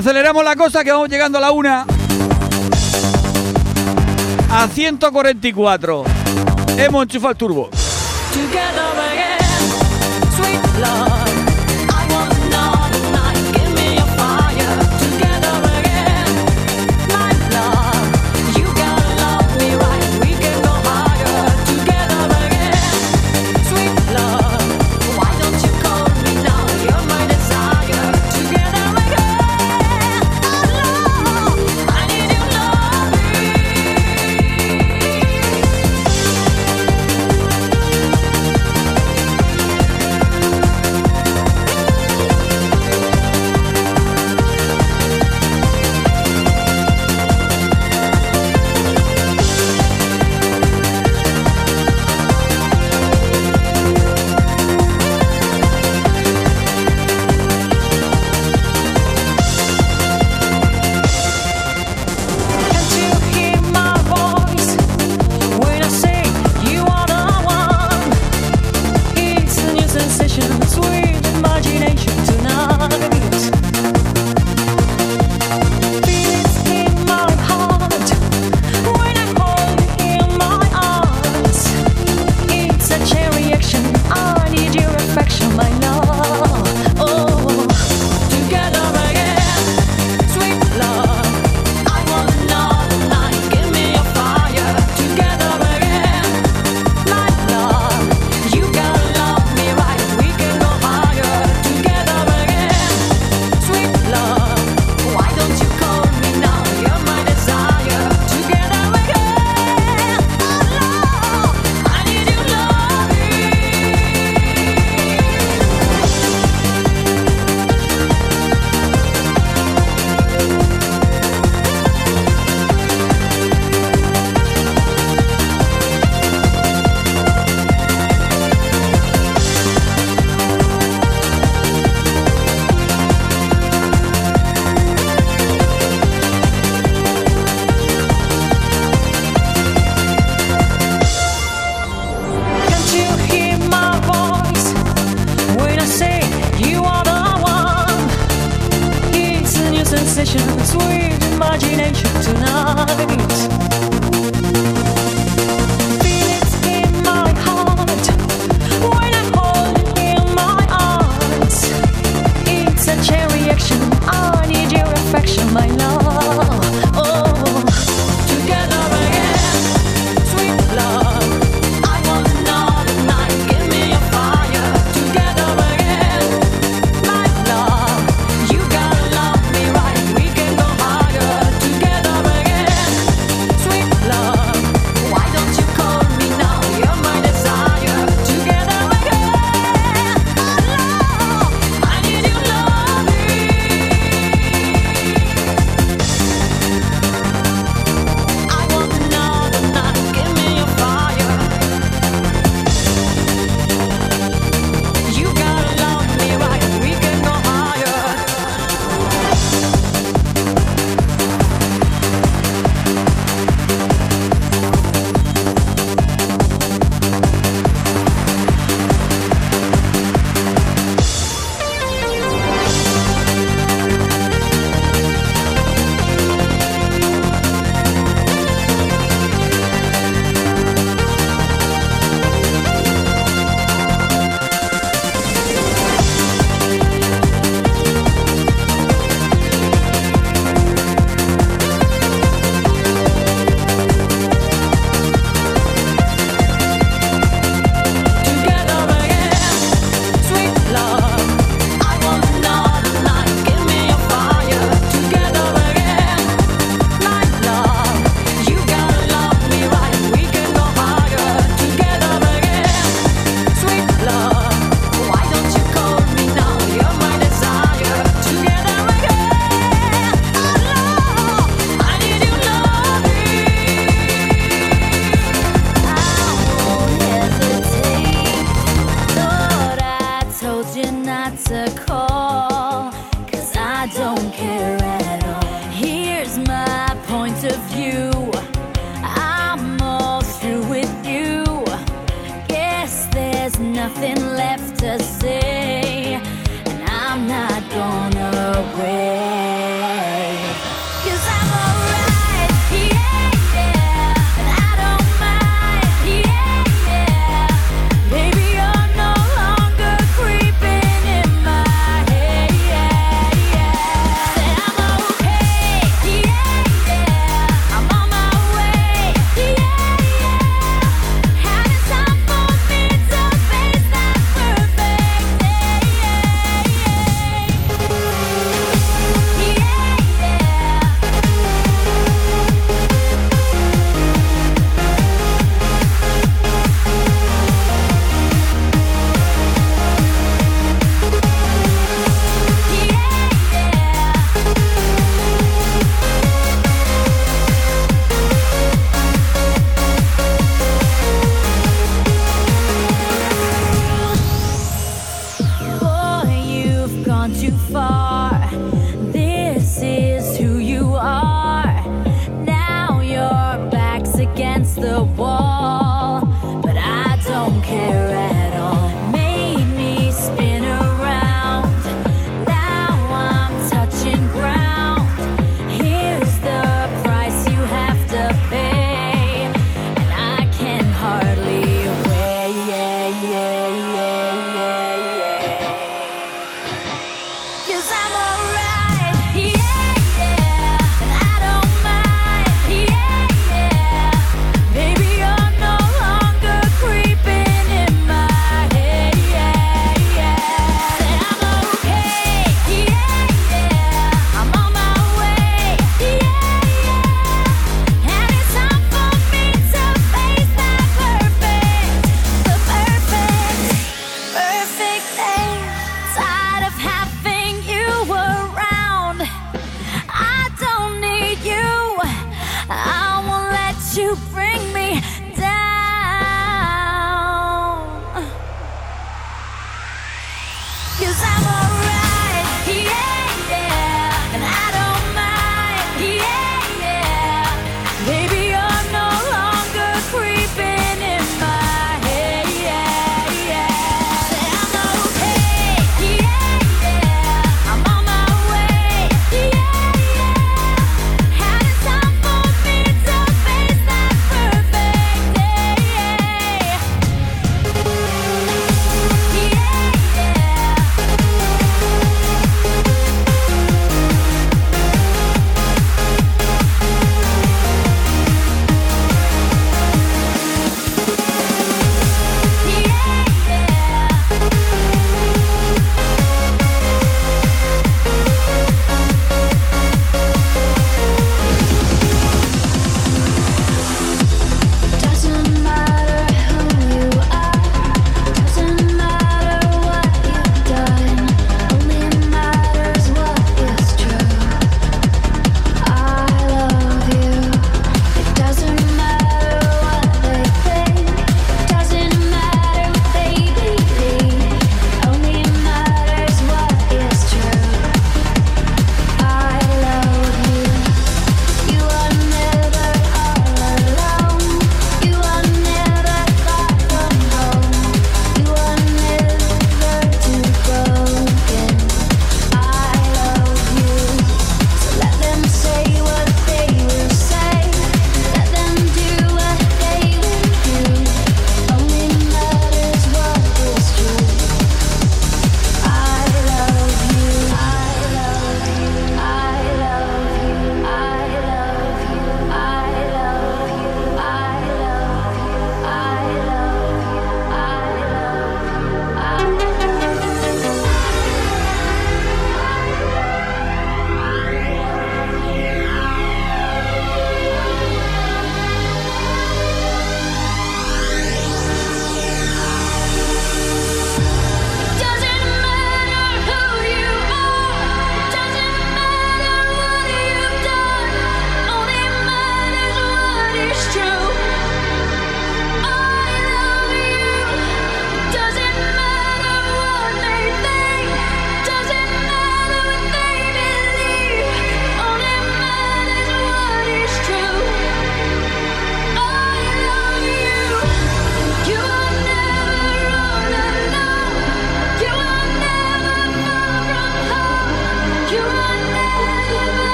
[SPEAKER 6] aceleramos la cosa que vamos llegando a la una. A 144. Hemos enchufado el turbo.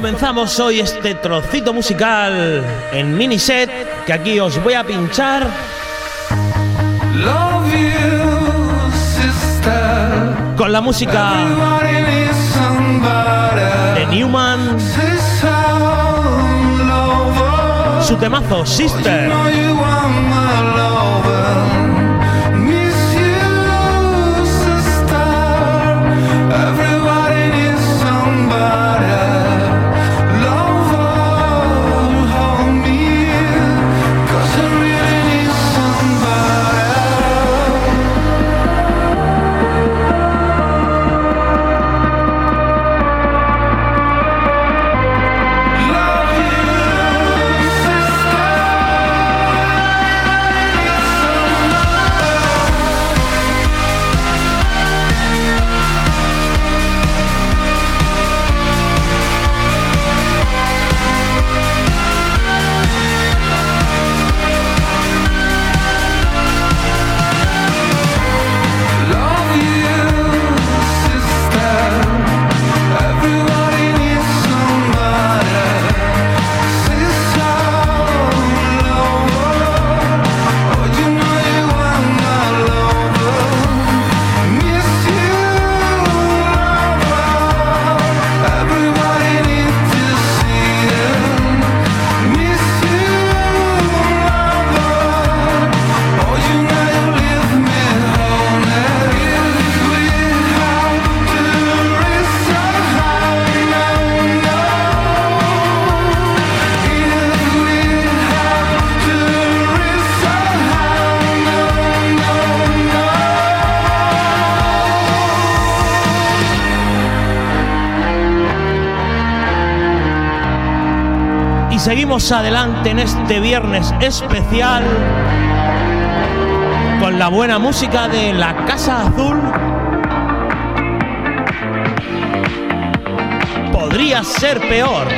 [SPEAKER 9] comenzamos hoy este trocito musical en mini set que aquí os voy a pinchar.
[SPEAKER 10] Love you, sister.
[SPEAKER 9] Con la música de Newman. Su temazo, Sister. seguimos adelante en este viernes especial con la buena música de la Casa Azul. Podría ser peor.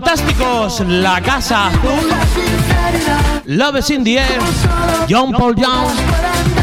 [SPEAKER 9] fantásticos, La Casa Azul, Love is in the air, John Paul Young.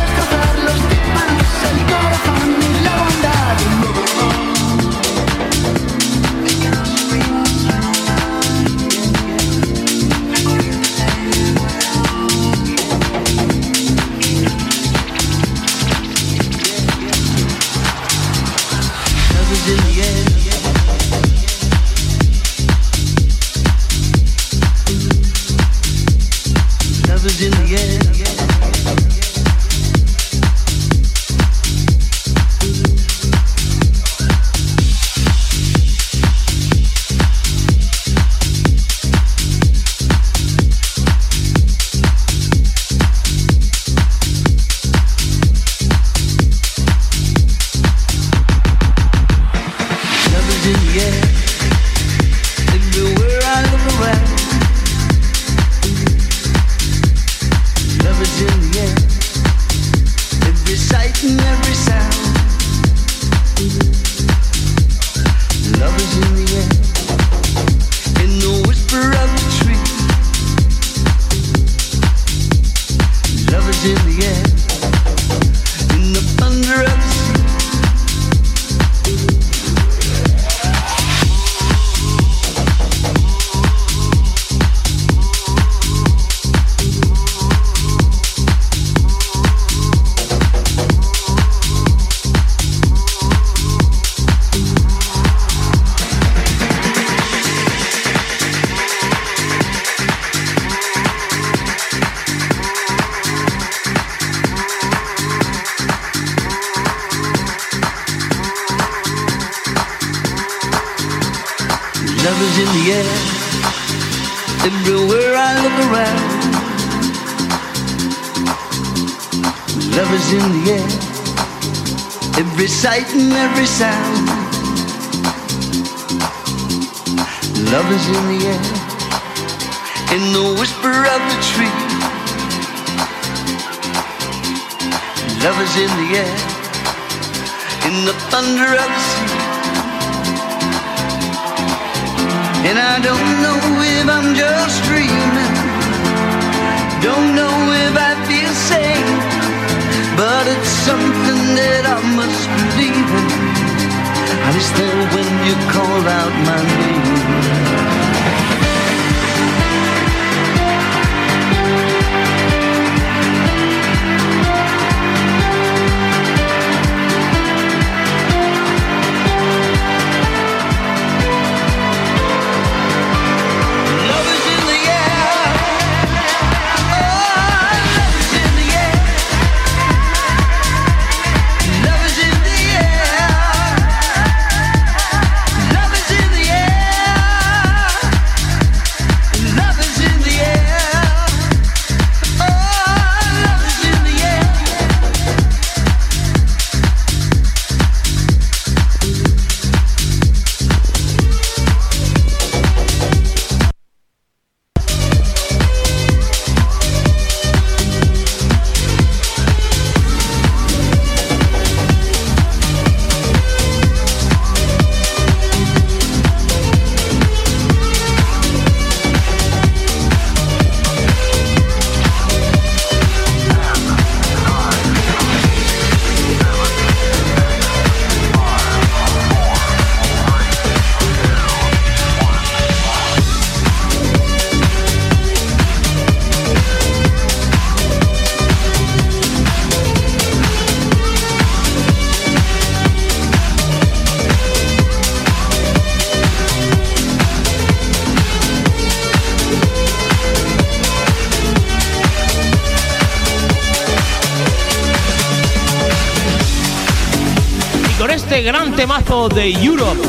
[SPEAKER 11] llamado The
[SPEAKER 12] Europe,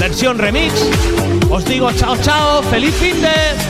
[SPEAKER 12] versión remix. Os digo chao, chao, feliz fin de...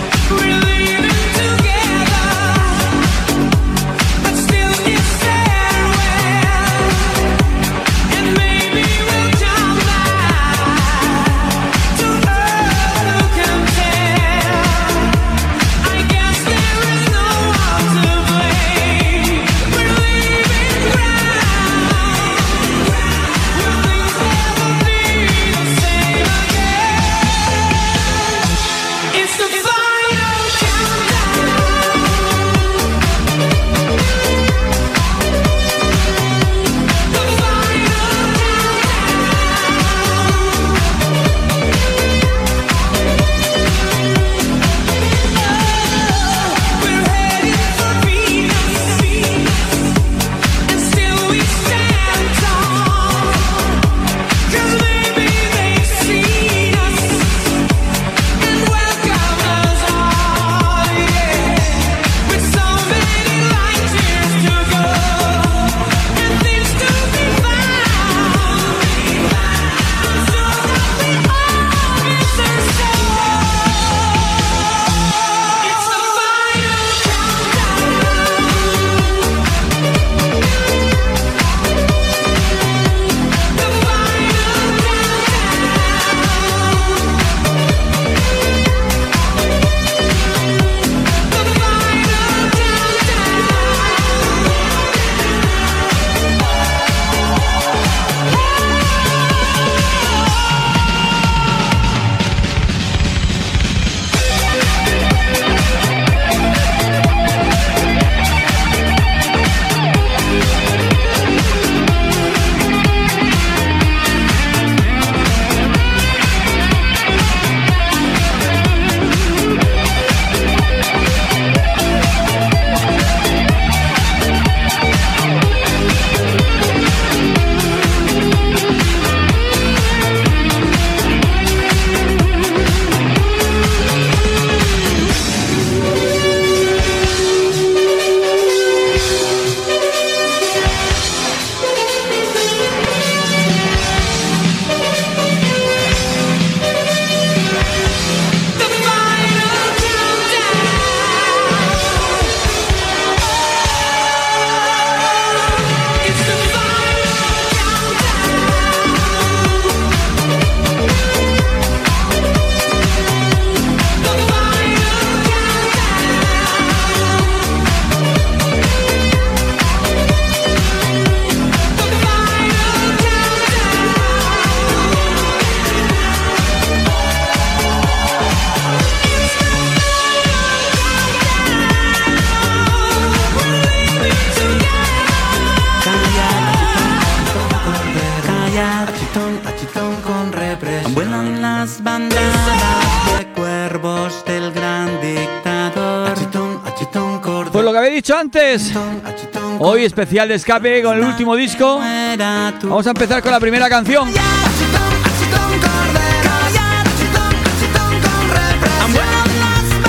[SPEAKER 1] Hoy especial de escape con el último disco. Vamos a empezar con la primera canción.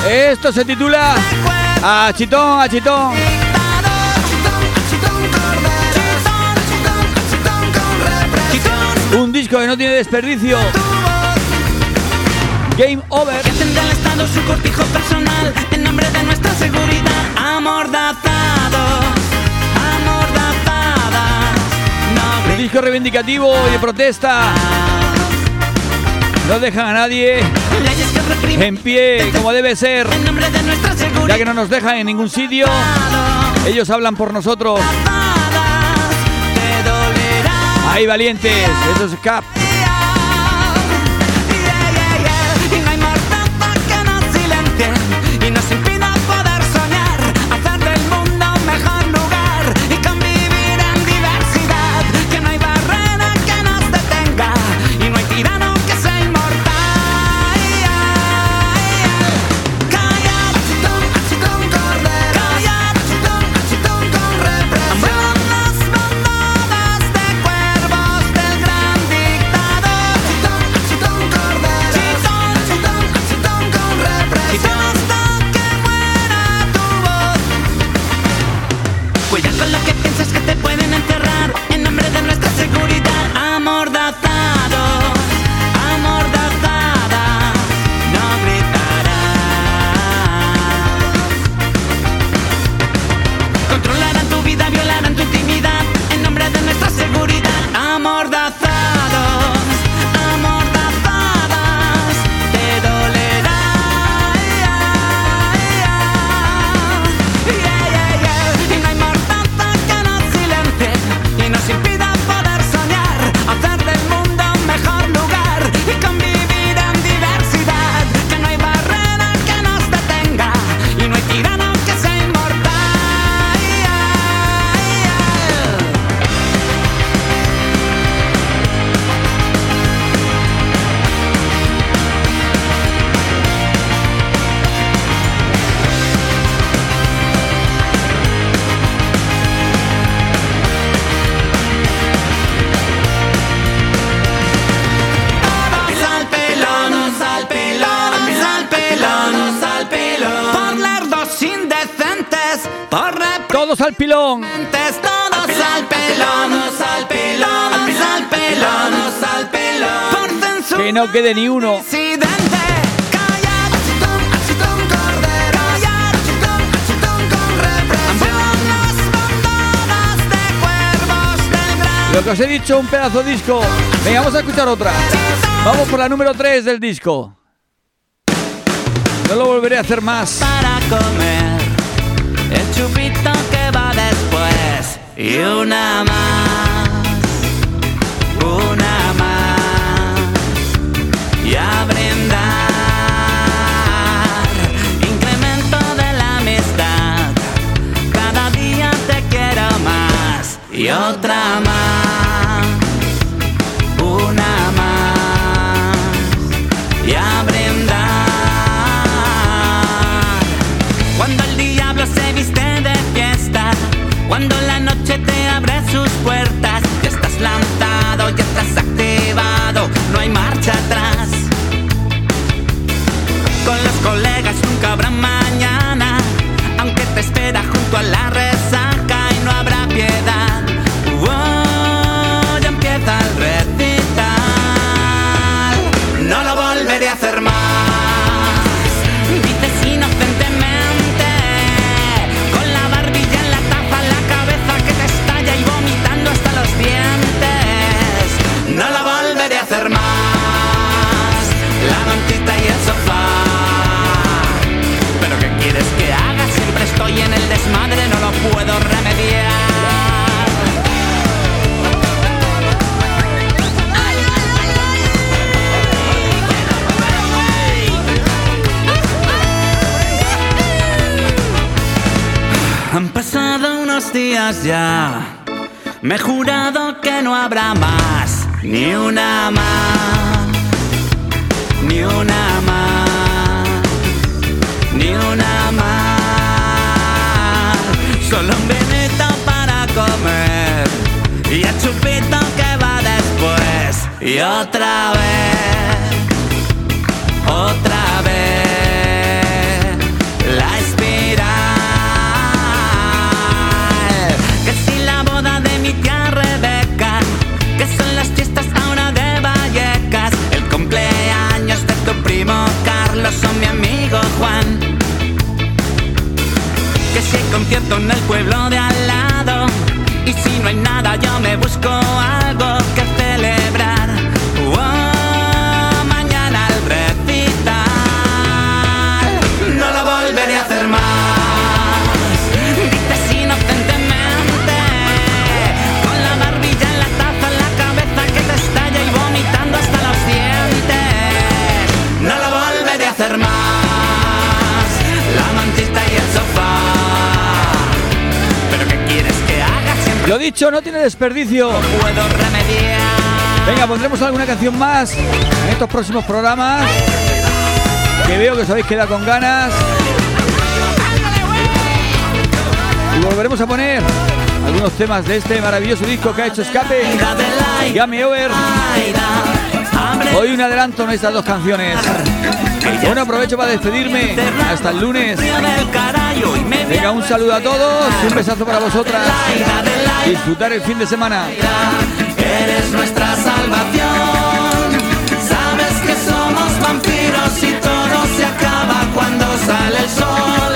[SPEAKER 1] Esto se titula Achitón, Achitón. Un disco que no tiene desperdicio. Game over.
[SPEAKER 13] Que el Estado su cortijo personal en nombre de nuestra seguridad. Amordaza.
[SPEAKER 1] El disco reivindicativo y de protesta no dejan a nadie en pie como debe ser, ya que no nos dejan en ningún sitio. Ellos hablan por nosotros. Ahí valientes, Eso es CAP. quede ni uno. Lo que os he dicho, un pedazo de disco. Venga, vamos a escuchar otra. Vamos por la número 3 del disco. No lo volveré a hacer más.
[SPEAKER 13] Para comer, el chupito que va después y una más. otra más. ya. Me he jurado que no habrá más, ni una más, ni una más, ni una más. Solo un vinito para comer y el chupito que va después y otra vez. Otra concierto en el pueblo de al lado, y si no hay nada yo me busco algo
[SPEAKER 1] Lo dicho, no tiene desperdicio.
[SPEAKER 13] Puedo remediar.
[SPEAKER 1] Venga, pondremos alguna canción más en estos próximos programas. Que veo que os habéis quedado con ganas. Y volveremos a poner algunos temas de este maravilloso disco que ha hecho Escape. Game Over. Hoy un adelanto en estas dos canciones. Bueno, aprovecho para despedirme. Hasta el lunes. Venga, un saludo a todos. Un besazo para vosotras. Disfrutar el fin de semana.
[SPEAKER 13] Eres nuestra salvación. Sabes que somos vampiros y todo se acaba cuando sale el sol.